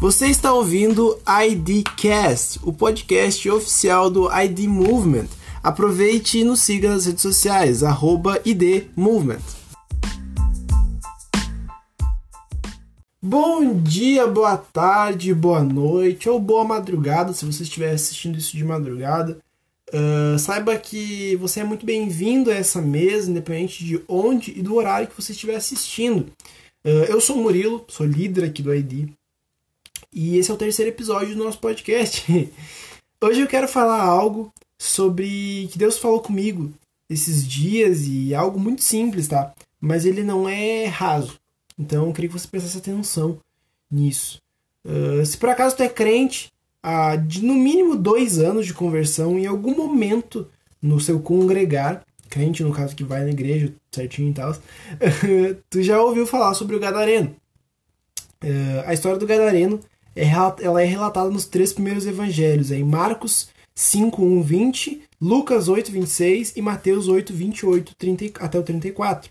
Você está ouvindo IDcast, o podcast oficial do ID Movement. Aproveite e nos siga nas redes sociais, arroba ID Movement. Bom dia, boa tarde, boa noite ou boa madrugada, se você estiver assistindo isso de madrugada. Uh, saiba que você é muito bem-vindo a essa mesa, independente de onde e do horário que você estiver assistindo. Uh, eu sou o Murilo, sou líder aqui do ID, e esse é o terceiro episódio do nosso podcast. Hoje eu quero falar algo sobre que Deus falou comigo esses dias e algo muito simples, tá? Mas ele não é raso. Então eu queria que você prestasse atenção nisso. Uh, se por acaso tu é crente, há de no mínimo dois anos de conversão, em algum momento no seu congregar, crente no caso que vai na igreja certinho e tal, tu já ouviu falar sobre o Gadareno. Uh, a história do Gadareno ela é relatada nos três primeiros evangelhos, em Marcos 5, 1, 20, Lucas 8, 26 e Mateus 8, 28 30, até o 34.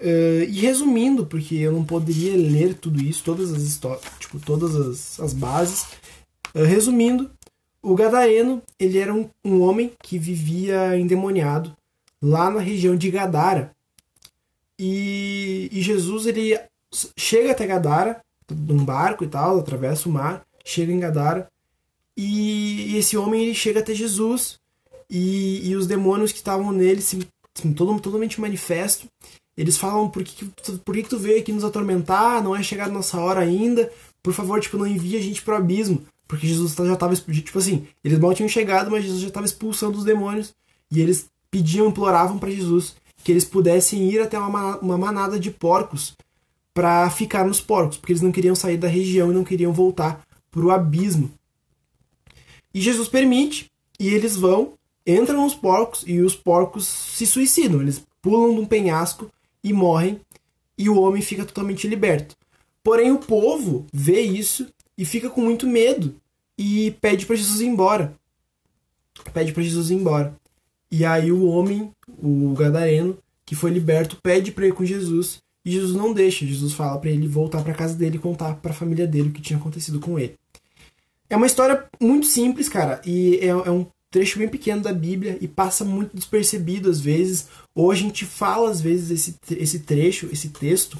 Uh, e resumindo, porque eu não poderia ler tudo isso, todas as histórias, tipo, todas as, as bases. Uh, resumindo, o Gadareno, ele era um, um homem que vivia endemoniado lá na região de Gadara. E, e Jesus, ele chega até Gadara num barco e tal, atravessa o mar, chega em Gadara, e, e esse homem ele chega até Jesus, e, e os demônios que estavam nele se, se, todo, totalmente manifesto, eles falam, por que, por que, que tu veio aqui nos atormentar, não é chegada nossa hora ainda, por favor, tipo, não envia a gente pro abismo, porque Jesus já estava, tipo assim, eles mal tinham chegado, mas Jesus já estava expulsando os demônios, e eles pediam, imploravam para Jesus que eles pudessem ir até uma, uma manada de porcos para ficar nos porcos, porque eles não queriam sair da região e não queriam voltar para o abismo. E Jesus permite, e eles vão, entram nos porcos e os porcos se suicidam. Eles pulam de um penhasco e morrem, e o homem fica totalmente liberto. Porém, o povo vê isso e fica com muito medo e pede para Jesus ir embora. Pede para Jesus ir embora. E aí o homem, o gadareno, que foi liberto, pede para ir com Jesus e Jesus não deixa. Jesus fala para ele voltar para casa dele e contar para a família dele o que tinha acontecido com ele. É uma história muito simples, cara, e é, é um trecho bem pequeno da Bíblia e passa muito despercebido às vezes. Ou a gente fala às vezes esse, esse trecho, esse texto,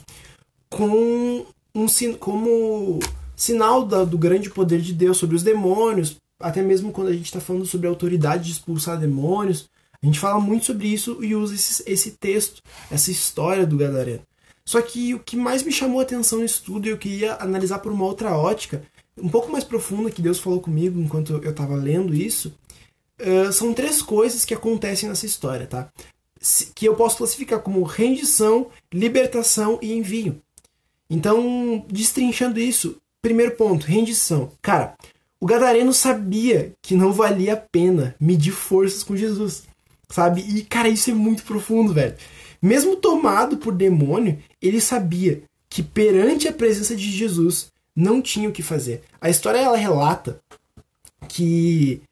com um como sinal da, do grande poder de Deus sobre os demônios, até mesmo quando a gente está falando sobre a autoridade de expulsar demônios. A gente fala muito sobre isso e usa esse, esse texto, essa história do Gadareno. Só que o que mais me chamou a atenção nisso tudo e eu queria analisar por uma outra ótica, um pouco mais profunda, que Deus falou comigo enquanto eu estava lendo isso, uh, são três coisas que acontecem nessa história, tá? Que eu posso classificar como rendição, libertação e envio. Então, destrinchando isso, primeiro ponto, rendição. Cara, o Gadareno sabia que não valia a pena medir forças com Jesus, sabe? E, cara, isso é muito profundo, velho. Mesmo tomado por demônio, ele sabia que perante a presença de Jesus não tinha o que fazer. A história ela relata que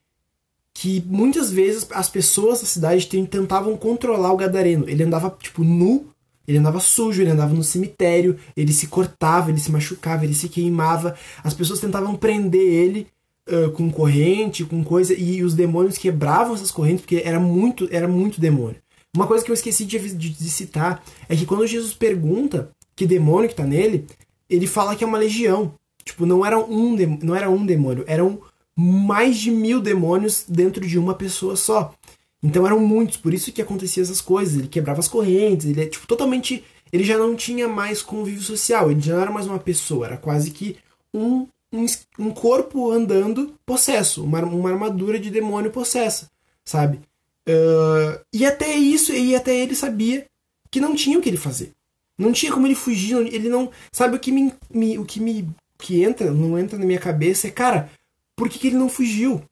que muitas vezes as pessoas da cidade tentavam controlar o gadareno. Ele andava tipo nu, ele andava sujo, ele andava no cemitério, ele se cortava, ele se machucava, ele se queimava. As pessoas tentavam prender ele uh, com corrente, com coisa e os demônios quebravam essas correntes porque era muito, era muito demônio. Uma coisa que eu esqueci de, de, de citar é que quando Jesus pergunta que demônio que tá nele, ele fala que é uma legião. Tipo, não era um, não era um demônio, eram mais de mil demônios dentro de uma pessoa só. Então eram muitos, por isso que acontecia essas coisas. Ele quebrava as correntes, ele é tipo totalmente. Ele já não tinha mais convívio social, ele já não era mais uma pessoa, era quase que um, um, um corpo andando possesso, uma, uma armadura de demônio possessa, sabe? Uh, e até isso, e até ele sabia que não tinha o que ele fazer. Não tinha como ele fugir, ele não. Sabe o que me, me, o que me que entra, não entra na minha cabeça é, cara, por que, que ele não fugiu?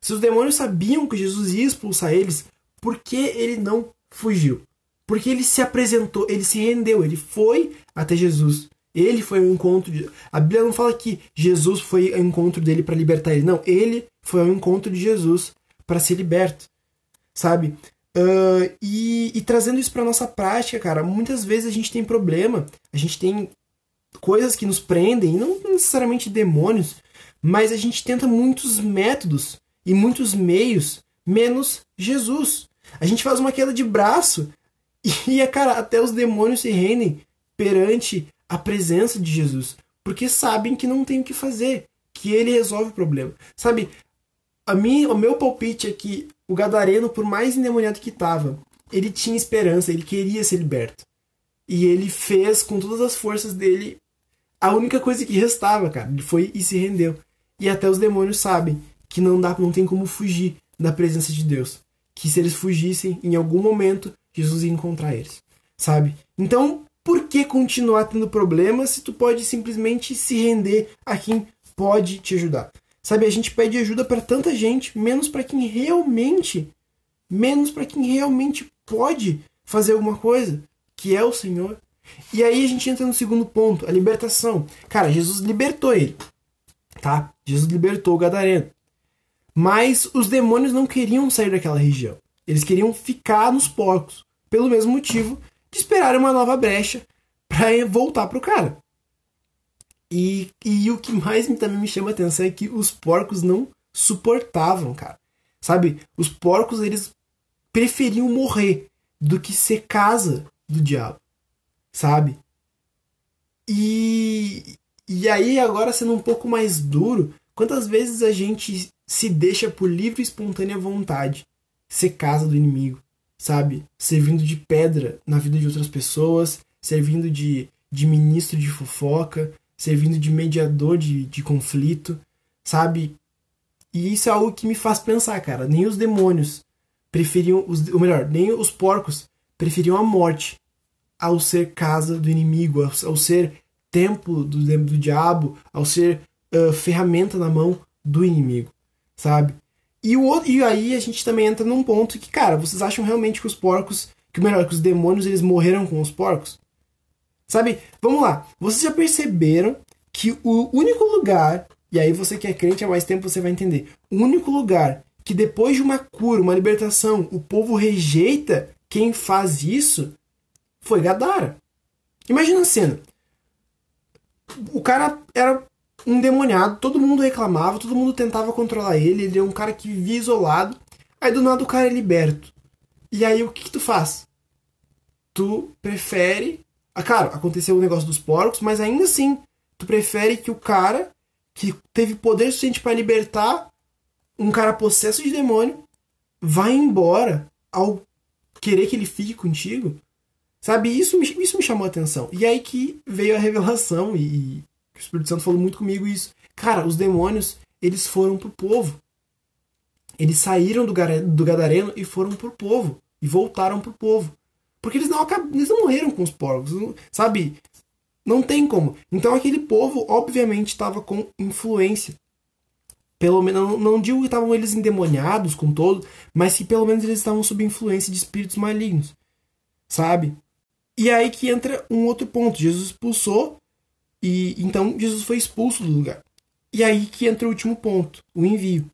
Se os demônios sabiam que Jesus ia expulsar eles, por que ele não fugiu? Porque ele se apresentou, ele se rendeu, ele foi até Jesus. Ele foi ao encontro de. A Bíblia não fala que Jesus foi ao encontro dele para libertar ele. Não, ele foi ao encontro de Jesus para ser liberto sabe? Uh, e, e, trazendo isso para nossa prática, cara, muitas vezes a gente tem problema, a gente tem coisas que nos prendem, não necessariamente demônios, mas a gente tenta muitos métodos e muitos meios, menos Jesus. A gente faz uma queda de braço e, cara, até os demônios se rendem perante a presença de Jesus, porque sabem que não tem o que fazer, que ele resolve o problema. Sabe, a mim, o meu palpite é que o gadareno, por mais endemoniado que estava, ele tinha esperança, ele queria ser liberto. E ele fez com todas as forças dele a única coisa que restava, cara. Ele foi e se rendeu. E até os demônios sabem que não dá, não tem como fugir da presença de Deus. Que se eles fugissem, em algum momento, Jesus ia encontrar eles. Sabe? Então, por que continuar tendo problemas se tu pode simplesmente se render a quem pode te ajudar? Sabe, a gente pede ajuda para tanta gente, menos para quem realmente, menos para quem realmente pode fazer alguma coisa, que é o Senhor. E aí a gente entra no segundo ponto, a libertação. Cara, Jesus libertou ele, tá? Jesus libertou o gadareno. Mas os demônios não queriam sair daquela região. Eles queriam ficar nos porcos, pelo mesmo motivo de esperar uma nova brecha para voltar pro cara. E, e o que mais também me chama a atenção é que os porcos não suportavam, cara. Sabe? Os porcos, eles preferiam morrer do que ser casa do diabo. Sabe? E, e aí, agora sendo um pouco mais duro, quantas vezes a gente se deixa por livre e espontânea vontade ser casa do inimigo, sabe? Servindo de pedra na vida de outras pessoas, servindo de, de ministro de fofoca, servindo de mediador de, de conflito, sabe? E isso é algo que me faz pensar, cara. Nem os demônios preferiam, os, ou melhor, nem os porcos preferiam a morte ao ser casa do inimigo, ao, ao ser templo do, do diabo, ao ser uh, ferramenta na mão do inimigo, sabe? E, o, e aí a gente também entra num ponto que, cara, vocês acham realmente que os porcos, que melhor, que os demônios eles morreram com os porcos? Sabe? Vamos lá. Vocês já perceberam que o único lugar, e aí você que é crente há mais tempo você vai entender, o único lugar que depois de uma cura, uma libertação, o povo rejeita quem faz isso foi Gadara. Imagina a cena. O cara era um demoniado, todo mundo reclamava, todo mundo tentava controlar ele, ele é um cara que vivia isolado. Aí do nada o cara é liberto. E aí o que, que tu faz? Tu prefere ah, claro, aconteceu o negócio dos porcos, mas ainda assim, tu prefere que o cara que teve poder suficiente para libertar um cara possesso de demônio vá embora ao querer que ele fique contigo? Sabe, isso me, isso me chamou a atenção. E aí que veio a revelação, e, e o Espírito Santo falou muito comigo isso. Cara, os demônios, eles foram pro povo. Eles saíram do, do Gadareno e foram pro povo. E voltaram pro povo. Porque eles não, eles não morreram com os porcos, sabe? Não tem como. Então aquele povo, obviamente, estava com influência. Pelo menos, não, não digo que estavam eles endemoniados com todo, mas que pelo menos eles estavam sob influência de espíritos malignos. Sabe? E aí que entra um outro ponto. Jesus expulsou, e então Jesus foi expulso do lugar. E aí que entra o último ponto, o envio.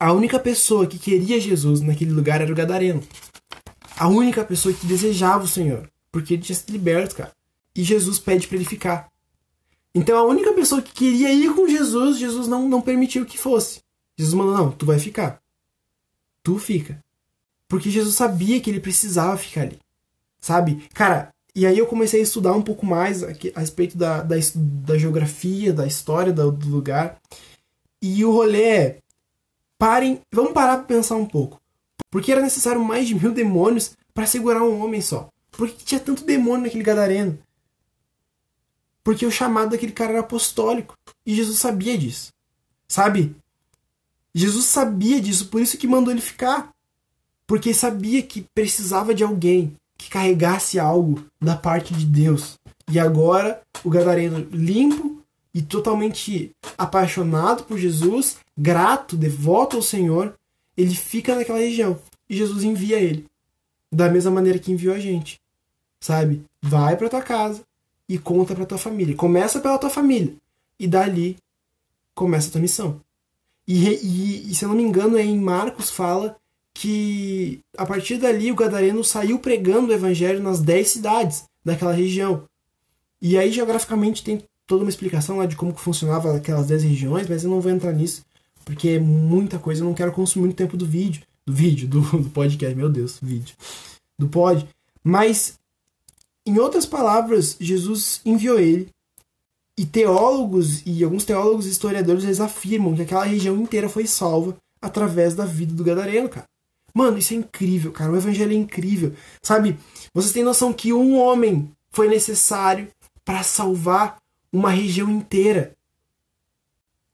A única pessoa que queria Jesus naquele lugar era o Gadareno a única pessoa que desejava o Senhor, porque ele tinha sido liberto, cara. E Jesus pede para ele ficar. Então a única pessoa que queria ir com Jesus, Jesus não, não permitiu que fosse. Jesus mandou: não, tu vai ficar. Tu fica. Porque Jesus sabia que ele precisava ficar ali. Sabe? Cara, e aí eu comecei a estudar um pouco mais a, a respeito da, da, da, geografia, da história do, do lugar. E o rolê é. Parem, vamos parar para pensar um pouco. Porque era necessário mais de mil demônios para segurar um homem só. Por que tinha tanto demônio naquele gadareno? Porque o chamado daquele cara era apostólico. E Jesus sabia disso. Sabe? Jesus sabia disso, por isso que mandou ele ficar. Porque sabia que precisava de alguém que carregasse algo da parte de Deus. E agora, o gadareno limpo e totalmente apaixonado por Jesus, grato, devoto ao Senhor, ele fica naquela região e Jesus envia ele. Da mesma maneira que enviou a gente. Sabe? Vai para tua casa e conta para tua família. Começa pela tua família e dali começa a tua missão. E, e, e, se eu não me engano, é em Marcos fala que a partir dali o gadareno saiu pregando o evangelho nas dez cidades daquela região. E aí, geograficamente, tem toda uma explicação lá de como funcionava aquelas 10 regiões, mas eu não vou entrar nisso, porque é muita coisa, eu não quero consumir muito tempo do vídeo, do vídeo, do, do podcast, meu Deus, vídeo, do pod. Mas, em outras palavras, Jesus enviou ele, e teólogos, e alguns teólogos e historiadores, eles afirmam que aquela região inteira foi salva através da vida do Gadareno, cara. Mano, isso é incrível, cara. O evangelho é incrível. Sabe, vocês têm noção que um homem foi necessário para salvar uma região inteira.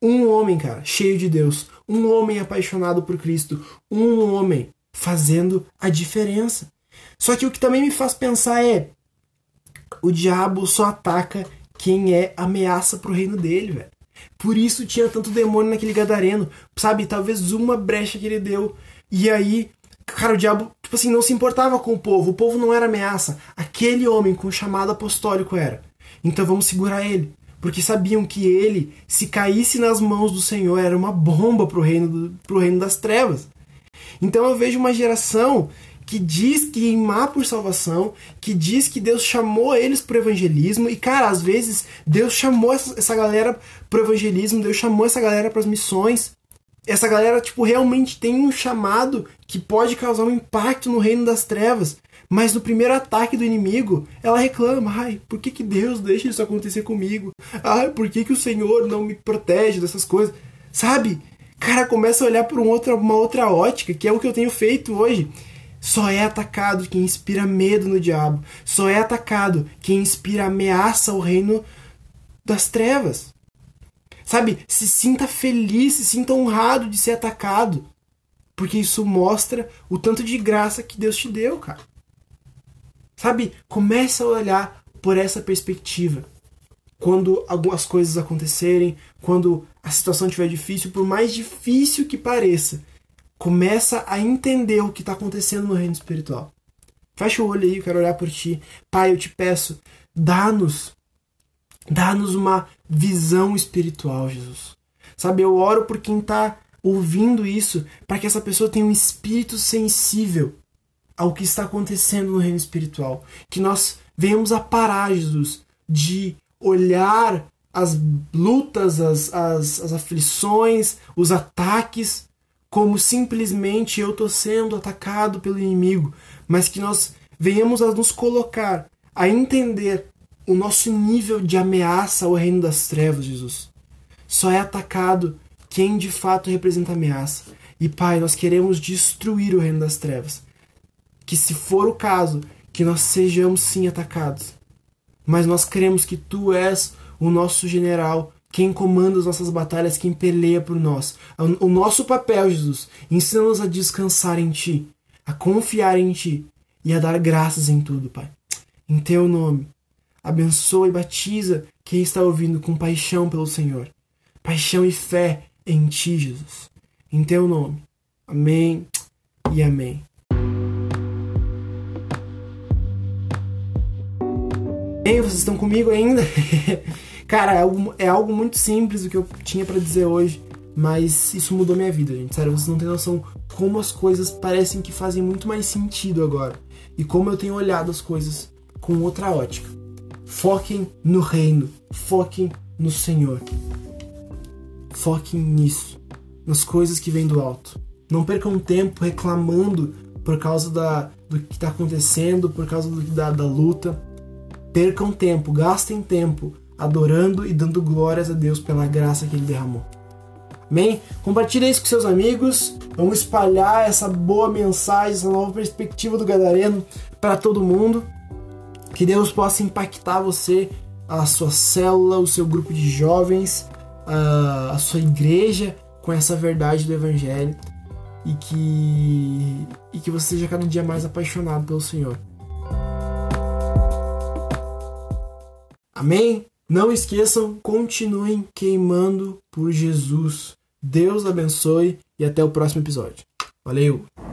Um homem, cara, cheio de Deus. Um homem apaixonado por Cristo. Um homem fazendo a diferença. Só que o que também me faz pensar é: o diabo só ataca quem é ameaça pro reino dele, velho. Por isso tinha tanto demônio naquele gadareno, sabe? Talvez uma brecha que ele deu. E aí, cara, o diabo, tipo assim, não se importava com o povo. O povo não era ameaça. Aquele homem com chamado apostólico era. Então vamos segurar ele. Porque sabiam que ele, se caísse nas mãos do Senhor, era uma bomba pro reino, do, pro reino das trevas. Então eu vejo uma geração que diz que queimar por salvação, que diz que Deus chamou eles para o evangelismo, e cara, às vezes Deus chamou essa, essa galera para o evangelismo, Deus chamou essa galera para as missões. Essa galera, tipo, realmente tem um chamado que pode causar um impacto no reino das trevas. Mas no primeiro ataque do inimigo, ela reclama: ai, por que, que Deus deixa isso acontecer comigo? Ai, por que, que o Senhor não me protege dessas coisas? Sabe? Cara, começa a olhar por um outra, uma outra ótica, que é o que eu tenho feito hoje. Só é atacado quem inspira medo no diabo. Só é atacado quem inspira ameaça ao reino das trevas. Sabe? Se sinta feliz, se sinta honrado de ser atacado. Porque isso mostra o tanto de graça que Deus te deu, cara. Sabe? Começa a olhar por essa perspectiva. Quando algumas coisas acontecerem, quando a situação estiver difícil, por mais difícil que pareça, Começa a entender o que está acontecendo no reino espiritual. Fecha o olho aí, eu quero olhar por ti. Pai, eu te peço, dá-nos, dá-nos uma visão espiritual, Jesus. Sabe, eu oro por quem está ouvindo isso, para que essa pessoa tenha um espírito sensível ao que está acontecendo no reino espiritual. Que nós venhamos a parar, Jesus, de olhar as lutas, as, as, as aflições, os ataques como simplesmente eu estou sendo atacado pelo inimigo, mas que nós venhamos a nos colocar, a entender o nosso nível de ameaça ao reino das trevas, Jesus. Só é atacado quem de fato representa ameaça. E Pai, nós queremos destruir o reino das trevas. Que se for o caso, que nós sejamos sim atacados. Mas nós queremos que Tu és o nosso general quem comanda as nossas batalhas, quem peleia por nós. O nosso papel, Jesus, ensina-nos a descansar em Ti, a confiar em Ti e a dar graças em tudo, Pai. Em Teu nome, abençoa e batiza quem está ouvindo com paixão pelo Senhor. Paixão e fé em Ti, Jesus. Em Teu nome. Amém e amém. Bem, vocês estão comigo ainda? Cara, é algo, é algo muito simples o que eu tinha para dizer hoje, mas isso mudou minha vida, gente. Sério, vocês não têm noção como as coisas parecem que fazem muito mais sentido agora. E como eu tenho olhado as coisas com outra ótica. Foquem no reino, foquem no Senhor. Foquem nisso, nas coisas que vêm do alto. Não percam tempo reclamando por causa da, do que está acontecendo, por causa do, da, da luta. Percam tempo, gastem tempo adorando e dando glórias a Deus pela graça que Ele derramou. Amém? Compartilhe isso com seus amigos. Vamos espalhar essa boa mensagem, essa nova perspectiva do Gadareno para todo mundo. Que Deus possa impactar você, a sua célula, o seu grupo de jovens, a, sua igreja com essa verdade do Evangelho e que, e que você seja cada dia mais apaixonado pelo Senhor. Amém? Não esqueçam, continuem queimando por Jesus. Deus abençoe e até o próximo episódio. Valeu!